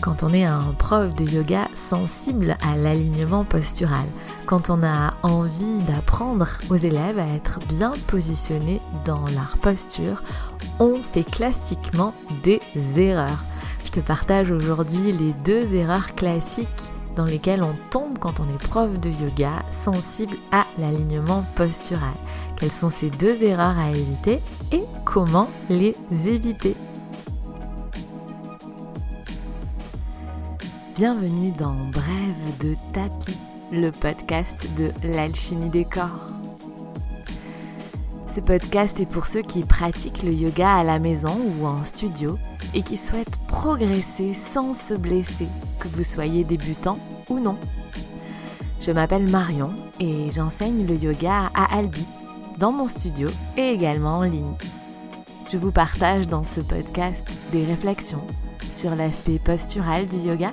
quand on est un prof de yoga sensible à l'alignement postural, quand on a envie d'apprendre aux élèves à être bien positionnés dans leur posture, on fait classiquement des erreurs. Je te partage aujourd'hui les deux erreurs classiques dans lesquelles on tombe quand on est prof de yoga sensible à l'alignement postural. Quelles sont ces deux erreurs à éviter et comment les éviter? Bienvenue dans Brève de tapis, le podcast de l'alchimie des corps. Ce podcast est pour ceux qui pratiquent le yoga à la maison ou en studio et qui souhaitent progresser sans se blesser, que vous soyez débutant ou non. Je m'appelle Marion et j'enseigne le yoga à Albi, dans mon studio et également en ligne. Je vous partage dans ce podcast des réflexions sur l'aspect postural du yoga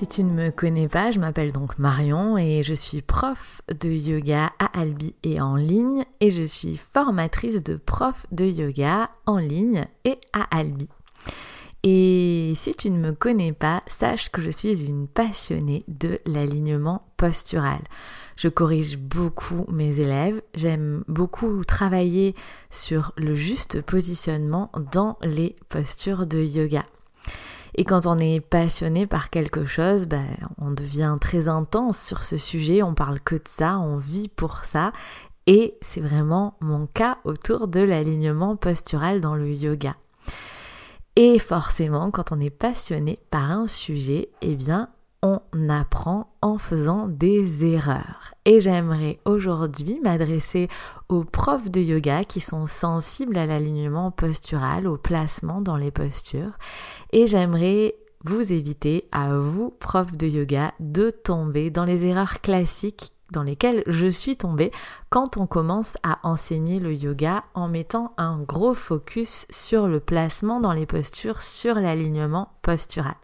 si tu ne me connais pas, je m'appelle donc Marion et je suis prof de yoga à Albi et en ligne et je suis formatrice de prof de yoga en ligne et à Albi. Et si tu ne me connais pas, sache que je suis une passionnée de l'alignement postural. Je corrige beaucoup mes élèves, j'aime beaucoup travailler sur le juste positionnement dans les postures de yoga. Et quand on est passionné par quelque chose, ben, on devient très intense sur ce sujet, on parle que de ça, on vit pour ça. Et c'est vraiment mon cas autour de l'alignement postural dans le yoga. Et forcément, quand on est passionné par un sujet, eh bien, on apprend en faisant des erreurs. Et j'aimerais aujourd'hui m'adresser aux profs de yoga qui sont sensibles à l'alignement postural, au placement dans les postures. Et j'aimerais vous éviter, à vous, profs de yoga, de tomber dans les erreurs classiques dans lesquelles je suis tombée quand on commence à enseigner le yoga en mettant un gros focus sur le placement dans les postures, sur l'alignement postural.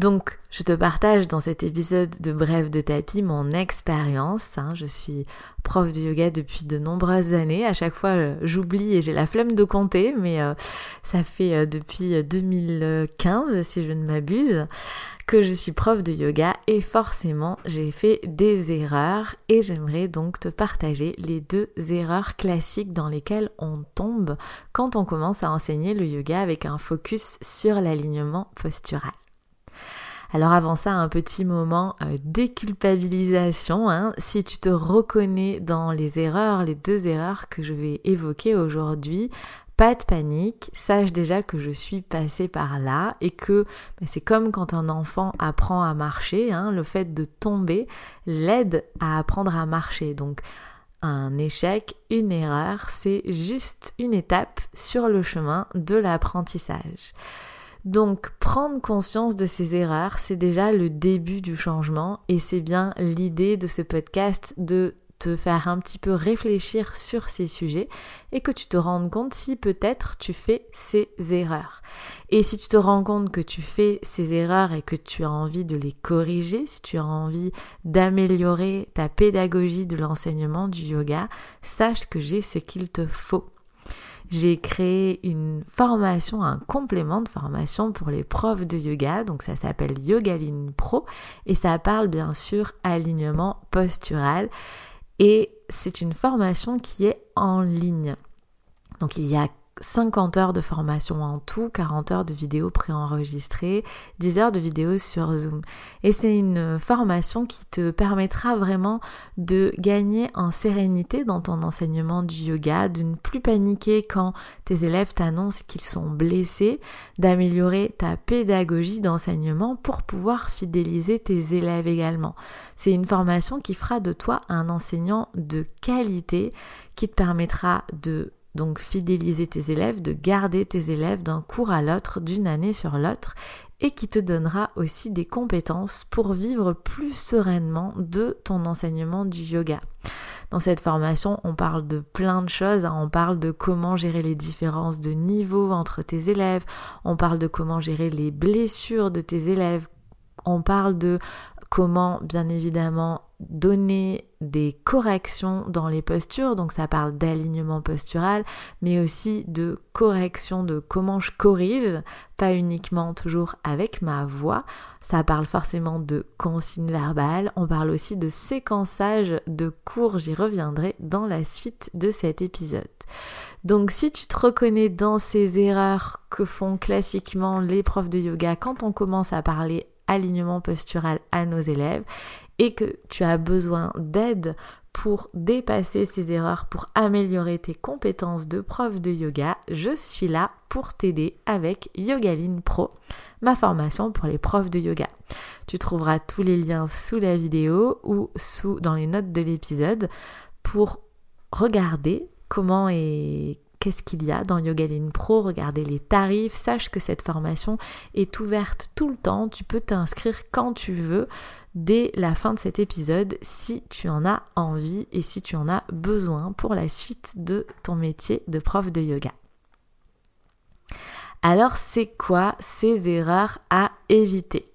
Donc, je te partage dans cet épisode de Bref de tapis mon expérience. Hein. Je suis prof de yoga depuis de nombreuses années. À chaque fois, euh, j'oublie et j'ai la flemme de compter, mais euh, ça fait euh, depuis 2015, si je ne m'abuse, que je suis prof de yoga et forcément, j'ai fait des erreurs et j'aimerais donc te partager les deux erreurs classiques dans lesquelles on tombe quand on commence à enseigner le yoga avec un focus sur l'alignement postural. Alors avant ça, un petit moment euh, déculpabilisation. Hein. Si tu te reconnais dans les erreurs, les deux erreurs que je vais évoquer aujourd'hui, pas de panique, sache déjà que je suis passée par là et que ben, c'est comme quand un enfant apprend à marcher, hein, le fait de tomber l'aide à apprendre à marcher. Donc un échec, une erreur, c'est juste une étape sur le chemin de l'apprentissage. Donc prendre conscience de ces erreurs, c'est déjà le début du changement et c'est bien l'idée de ce podcast de te faire un petit peu réfléchir sur ces sujets et que tu te rendes compte si peut-être tu fais ces erreurs. Et si tu te rends compte que tu fais ces erreurs et que tu as envie de les corriger, si tu as envie d'améliorer ta pédagogie de l'enseignement du yoga, sache que j'ai ce qu'il te faut j'ai créé une formation, un complément de formation pour les profs de yoga. Donc ça s'appelle Yogaline Pro et ça parle bien sûr alignement postural. Et c'est une formation qui est en ligne. Donc il y a 50 heures de formation en tout, 40 heures de vidéos préenregistrées, 10 heures de vidéos sur Zoom. Et c'est une formation qui te permettra vraiment de gagner en sérénité dans ton enseignement du yoga, de ne plus paniquer quand tes élèves t'annoncent qu'ils sont blessés, d'améliorer ta pédagogie d'enseignement pour pouvoir fidéliser tes élèves également. C'est une formation qui fera de toi un enseignant de qualité qui te permettra de donc fidéliser tes élèves, de garder tes élèves d'un cours à l'autre, d'une année sur l'autre, et qui te donnera aussi des compétences pour vivre plus sereinement de ton enseignement du yoga. Dans cette formation, on parle de plein de choses. Hein. On parle de comment gérer les différences de niveau entre tes élèves. On parle de comment gérer les blessures de tes élèves. On parle de comment, bien évidemment, donner des corrections dans les postures, donc ça parle d'alignement postural, mais aussi de correction de comment je corrige, pas uniquement toujours avec ma voix, ça parle forcément de consignes verbales, on parle aussi de séquençage de cours, j'y reviendrai dans la suite de cet épisode. Donc si tu te reconnais dans ces erreurs que font classiquement les profs de yoga quand on commence à parler alignement postural à nos élèves, et que tu as besoin d'aide pour dépasser ces erreurs, pour améliorer tes compétences de prof de yoga, je suis là pour t'aider avec Yogaline Pro, ma formation pour les profs de yoga. Tu trouveras tous les liens sous la vidéo ou sous dans les notes de l'épisode pour regarder comment et qu'est-ce qu'il y a dans Yogaline Pro, regardez les tarifs, sache que cette formation est ouverte tout le temps, tu peux t'inscrire quand tu veux dès la fin de cet épisode si tu en as envie et si tu en as besoin pour la suite de ton métier de prof de yoga. Alors c'est quoi ces erreurs à éviter?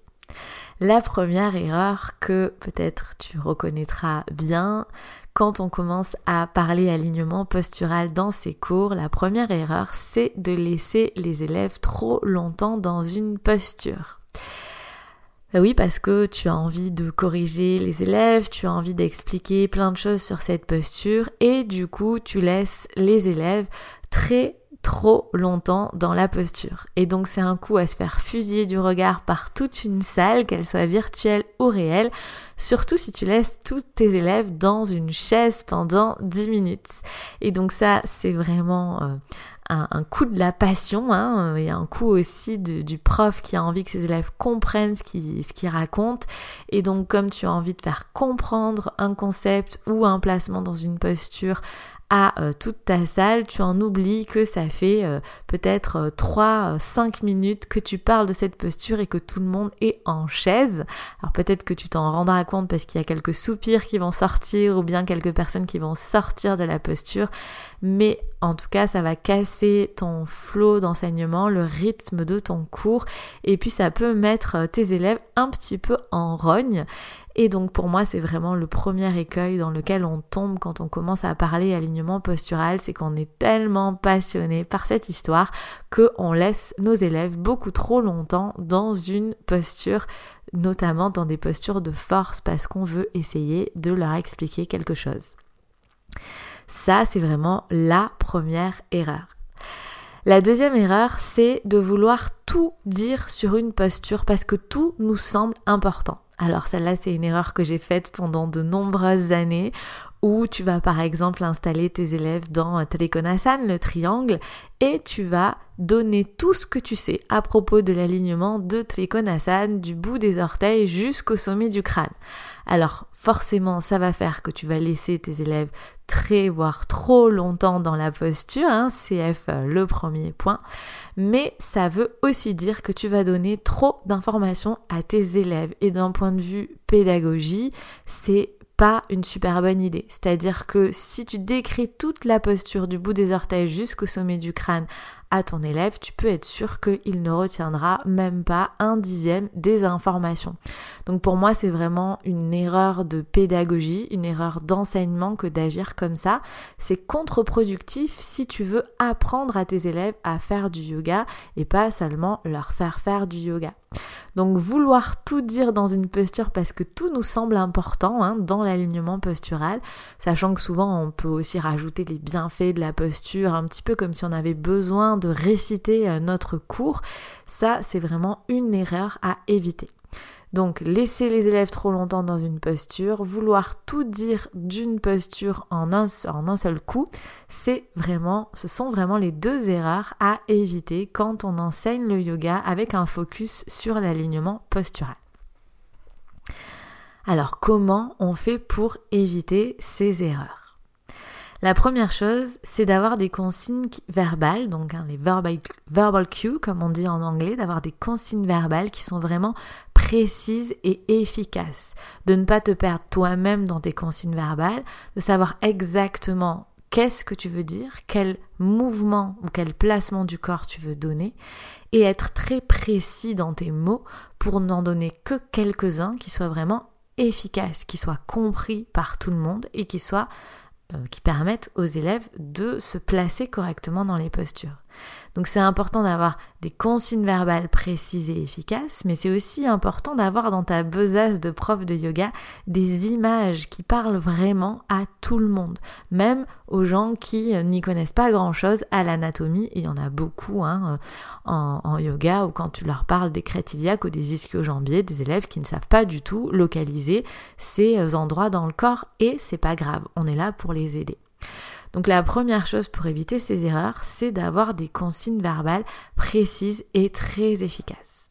La première erreur que peut-être tu reconnaîtras bien, quand on commence à parler alignement postural dans ces cours, la première erreur, c'est de laisser les élèves trop longtemps dans une posture. Ben oui, parce que tu as envie de corriger les élèves, tu as envie d'expliquer plein de choses sur cette posture et du coup, tu laisses les élèves très trop longtemps dans la posture. Et donc c'est un coup à se faire fusiller du regard par toute une salle, qu'elle soit virtuelle ou réelle, surtout si tu laisses tous tes élèves dans une chaise pendant 10 minutes. Et donc ça, c'est vraiment euh, un, coup de la passion, hein, et un coup aussi du prof qui a envie que ses élèves comprennent ce qu'il raconte. Et donc comme tu as envie de faire comprendre un concept ou un placement dans une posture à euh, toute ta salle, tu en oublies que ça fait euh, peut-être 3-5 euh, minutes que tu parles de cette posture et que tout le monde est en chaise. Alors peut-être que tu t'en rendras compte parce qu'il y a quelques soupirs qui vont sortir ou bien quelques personnes qui vont sortir de la posture, mais en tout cas ça va casser ton flot d'enseignement, le rythme de ton cours. Et puis ça peut mettre tes élèves un petit peu en rogne et donc pour moi, c'est vraiment le premier écueil dans lequel on tombe quand on commence à parler alignement postural, c'est qu'on est tellement passionné par cette histoire qu'on laisse nos élèves beaucoup trop longtemps dans une posture notamment dans des postures de force parce qu'on veut essayer de leur expliquer quelque chose. Ça, c'est vraiment la première erreur. La deuxième erreur, c'est de vouloir tout dire sur une posture parce que tout nous semble important. Alors celle-là, c'est une erreur que j'ai faite pendant de nombreuses années où tu vas par exemple installer tes élèves dans Telekonasan, le triangle, et tu vas donner tout ce que tu sais à propos de l'alignement de Telekonasan du bout des orteils jusqu'au sommet du crâne. Alors forcément, ça va faire que tu vas laisser tes élèves très, voire trop longtemps dans la posture, hein, CF euh, le premier point, mais ça veut aussi dire que tu vas donner trop d'informations à tes élèves et d'un point de vue pédagogie, c'est pas une super bonne idée. C'est-à-dire que si tu décris toute la posture du bout des orteils jusqu'au sommet du crâne à ton élève, tu peux être sûr qu'il ne retiendra même pas un dixième des informations. Donc pour moi, c'est vraiment une erreur de pédagogie, une erreur d'enseignement que d'agir comme ça. C'est contre-productif si tu veux apprendre à tes élèves à faire du yoga et pas seulement leur faire faire du yoga. Donc vouloir tout dire dans une posture parce que tout nous semble important hein, dans l'alignement postural, sachant que souvent on peut aussi rajouter les bienfaits de la posture, un petit peu comme si on avait besoin de réciter euh, notre cours, ça c'est vraiment une erreur à éviter. Donc laisser les élèves trop longtemps dans une posture, vouloir tout dire d'une posture en un, seul coup, c'est vraiment, ce sont vraiment les deux erreurs à éviter quand on enseigne le yoga avec un focus sur l'alignement postural. Alors comment on fait pour éviter ces erreurs? La première chose, c'est d'avoir des consignes verbales, donc hein, les verbal, verbal cues, comme on dit en anglais, d'avoir des consignes verbales qui sont vraiment précises et efficaces. De ne pas te perdre toi-même dans tes consignes verbales, de savoir exactement qu'est-ce que tu veux dire, quel mouvement ou quel placement du corps tu veux donner, et être très précis dans tes mots pour n'en donner que quelques-uns qui soient vraiment efficaces, qui soient compris par tout le monde et qui soient euh, qui permettent aux élèves de se placer correctement dans les postures. Donc c'est important d'avoir des consignes verbales précises et efficaces, mais c'est aussi important d'avoir dans ta besace de prof de yoga des images qui parlent vraiment à tout le monde, même aux gens qui n'y connaissent pas grand-chose à l'anatomie, il y en a beaucoup hein, en, yoga, ou quand tu leur parles des crêtes ou des ischio-jambiers, des élèves qui ne savent pas du tout localiser ces endroits dans le corps, et c'est pas grave, on est là pour les aider. Donc la première chose pour éviter ces erreurs, c'est d'avoir des consignes verbales précises et très efficaces.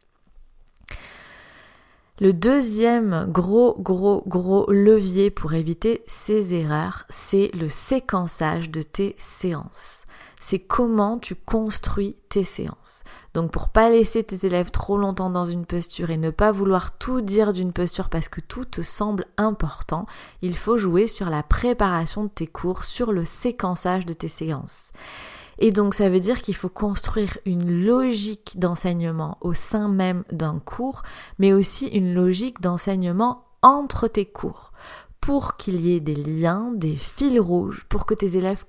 Le deuxième gros, gros, gros levier pour éviter ces erreurs, c'est le séquençage de tes séances c'est comment tu construis tes séances. Donc pour pas laisser tes élèves trop longtemps dans une posture et ne pas vouloir tout dire d'une posture parce que tout te semble important, il faut jouer sur la préparation de tes cours, sur le séquençage de tes séances. Et donc ça veut dire qu'il faut construire une logique d'enseignement au sein même d'un cours, mais aussi une logique d'enseignement entre tes cours pour qu'il y ait des liens, des fils rouges, pour que tes élèves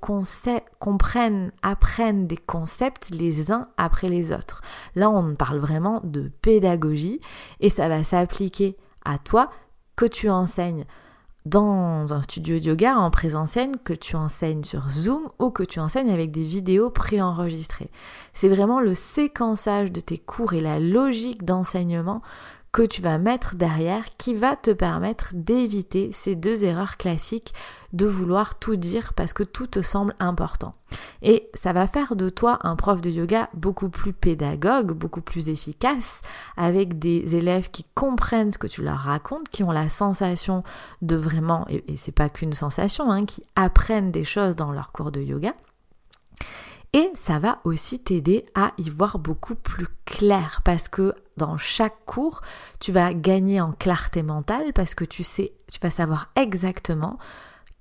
comprennent, apprennent des concepts les uns après les autres. Là, on parle vraiment de pédagogie et ça va s'appliquer à toi que tu enseignes dans un studio de yoga en présentiel, que tu enseignes sur Zoom ou que tu enseignes avec des vidéos préenregistrées. C'est vraiment le séquençage de tes cours et la logique d'enseignement que tu vas mettre derrière qui va te permettre d'éviter ces deux erreurs classiques de vouloir tout dire parce que tout te semble important. Et ça va faire de toi un prof de yoga beaucoup plus pédagogue, beaucoup plus efficace, avec des élèves qui comprennent ce que tu leur racontes, qui ont la sensation de vraiment, et, c'est pas qu'une sensation, hein, qui apprennent des choses dans leur cours de yoga et ça va aussi t'aider à y voir beaucoup plus clair parce que dans chaque cours, tu vas gagner en clarté mentale parce que tu sais, tu vas savoir exactement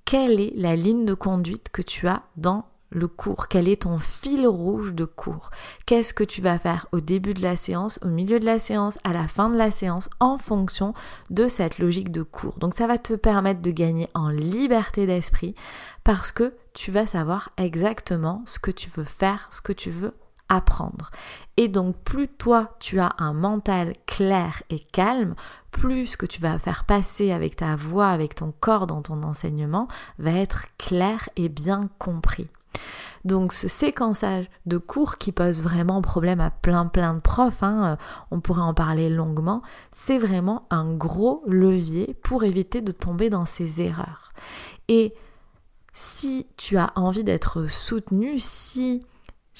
quelle est la ligne de conduite que tu as dans le cours, quel est ton fil rouge de cours, qu'est-ce que tu vas faire au début de la séance, au milieu de la séance, à la fin de la séance, en fonction de cette logique de cours. Donc ça va te permettre de gagner en liberté d'esprit parce que tu vas savoir exactement ce que tu veux faire, ce que tu veux apprendre. Et donc plus toi tu as un mental clair et calme, plus ce que tu vas faire passer avec ta voix, avec ton corps dans ton enseignement va être clair et bien compris. Donc ce séquençage de cours qui pose vraiment problème à plein plein de profs, hein, euh, on pourrait en parler longuement, c'est vraiment un gros levier pour éviter de tomber dans ces erreurs. Et si tu as envie d'être soutenu, si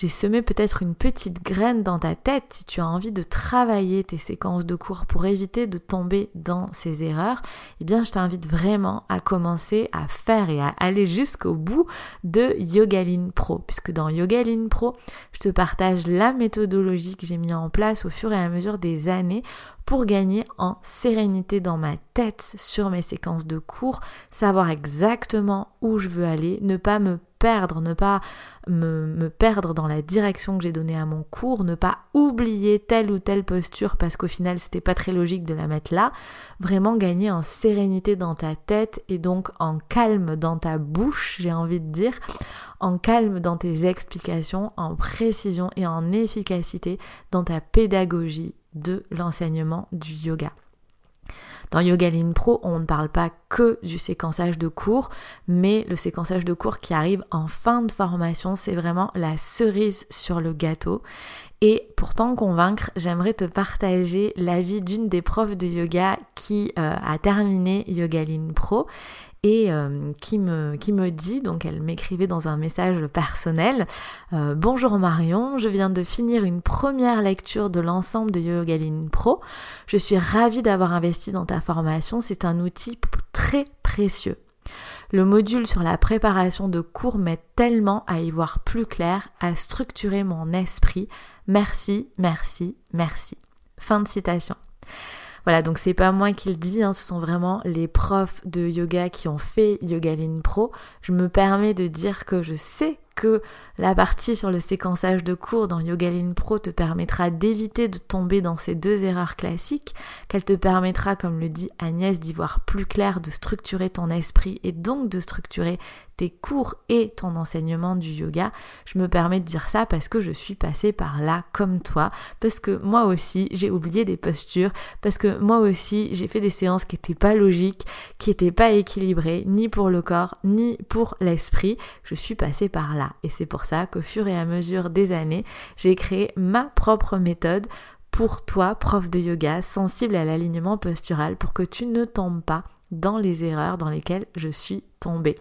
j'ai semé peut-être une petite graine dans ta tête si tu as envie de travailler tes séquences de cours pour éviter de tomber dans ces erreurs, eh bien je t'invite vraiment à commencer à faire et à aller jusqu'au bout de Yogaline Pro. Puisque dans Yogaline Pro, je te partage la méthodologie que j'ai mis en place au fur et à mesure des années pour gagner en sérénité dans ma tête sur mes séquences de cours, savoir exactement où je veux aller, ne pas me perdre, ne pas me, perdre dans la direction que j'ai donnée à mon cours, ne pas oublier telle ou telle posture parce qu'au final c'était pas très logique de la mettre là, vraiment gagner en sérénité dans ta tête et donc en calme dans ta bouche, j'ai envie de dire, en calme dans tes explications, en précision et en efficacité dans ta pédagogie de l'enseignement du yoga. Dans Yogaline Pro, on ne parle pas que du séquençage de cours, mais le séquençage de cours qui arrive en fin de formation, c'est vraiment la cerise sur le gâteau. Et pour t'en convaincre, j'aimerais te partager l'avis d'une des profs de yoga qui euh, a terminé Yogaline Pro et euh, qui, me, qui me dit, donc elle m'écrivait dans un message personnel, euh, Bonjour Marion, je viens de finir une première lecture de l'ensemble de Yogaline Pro. Je suis ravie d'avoir investi dans ta formation, c'est un outil très précieux. Le module sur la préparation de cours m'aide tellement à y voir plus clair, à structurer mon esprit. Merci, merci, merci. Fin de citation. Voilà, donc c'est pas moi qui le dis, hein, ce sont vraiment les profs de yoga qui ont fait Yogaline Pro. Je me permets de dire que je sais que la partie sur le séquençage de cours dans Yogaline Pro te permettra d'éviter de tomber dans ces deux erreurs classiques, qu'elle te permettra, comme le dit Agnès, d'y voir plus clair, de structurer ton esprit et donc de structurer tes cours et ton enseignement du yoga. Je me permets de dire ça parce que je suis passée par là comme toi, parce que moi aussi j'ai oublié des postures, parce que moi aussi j'ai fait des séances qui n'étaient pas logiques, qui n'étaient pas équilibrées, ni pour le corps, ni pour l'esprit. Je suis passée par là. Et c'est pour ça qu'au fur et à mesure des années, j'ai créé ma propre méthode pour toi, prof de yoga, sensible à l'alignement postural, pour que tu ne tombes pas dans les erreurs dans lesquelles je suis tombée.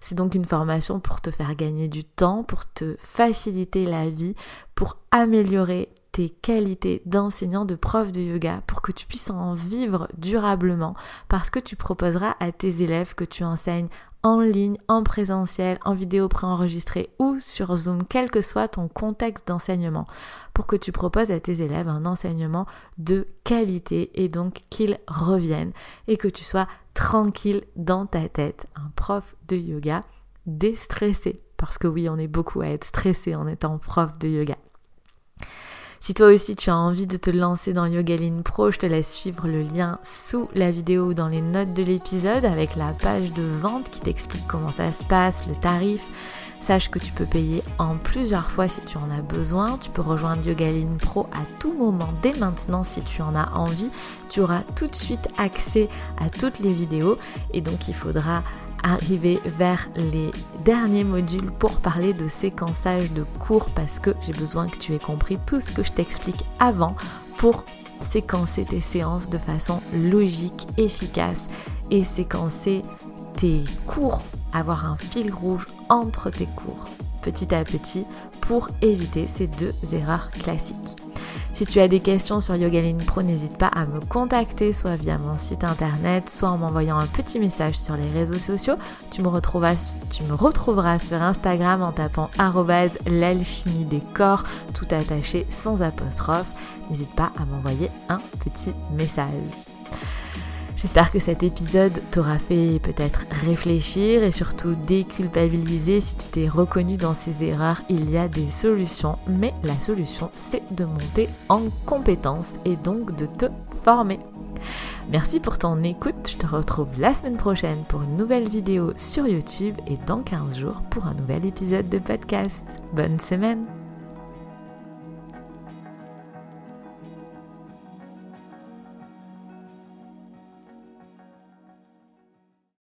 C'est donc une formation pour te faire gagner du temps, pour te faciliter la vie, pour améliorer tes qualités d'enseignant, de prof de yoga pour que tu puisses en vivre durablement parce que tu proposeras à tes élèves que tu enseignes en ligne, en présentiel, en vidéo préenregistrée ou sur Zoom, quel que soit ton contexte d'enseignement, pour que tu proposes à tes élèves un enseignement de qualité et donc qu'ils reviennent et que tu sois tranquille dans ta tête, un prof de yoga déstressé. Parce que oui, on est beaucoup à être stressé en étant prof de yoga. Si toi aussi tu as envie de te lancer dans Yogaline Pro, je te laisse suivre le lien sous la vidéo ou dans les notes de l'épisode avec la page de vente qui t'explique comment ça se passe, le tarif. Sache que tu peux payer en plusieurs fois si tu en as besoin. Tu peux rejoindre Yogaline Pro à tout moment dès maintenant si tu en as envie. Tu auras tout de suite accès à toutes les vidéos et donc il faudra arriver vers les derniers modules pour parler de séquençage de cours parce que j'ai besoin que tu aies compris tout ce que je t'explique avant pour séquencer tes séances de façon logique, efficace et séquencer tes cours, avoir un fil rouge entre tes cours petit à petit pour éviter ces deux erreurs classiques. Si tu as des questions sur Yogaline Pro, n'hésite pas à me contacter, soit via mon site internet, soit en m'envoyant un petit message sur les réseaux sociaux. Tu me retrouveras, tu me retrouveras sur Instagram en tapant l'alchimie des corps, tout attaché sans apostrophe. N'hésite pas à m'envoyer un petit message. J'espère que cet épisode t'aura fait peut-être réfléchir et surtout déculpabiliser si tu t'es reconnu dans ces erreurs. Il y a des solutions, mais la solution c'est de monter en compétence et donc de te former. Merci pour ton écoute, je te retrouve la semaine prochaine pour une nouvelle vidéo sur YouTube et dans 15 jours pour un nouvel épisode de podcast. Bonne semaine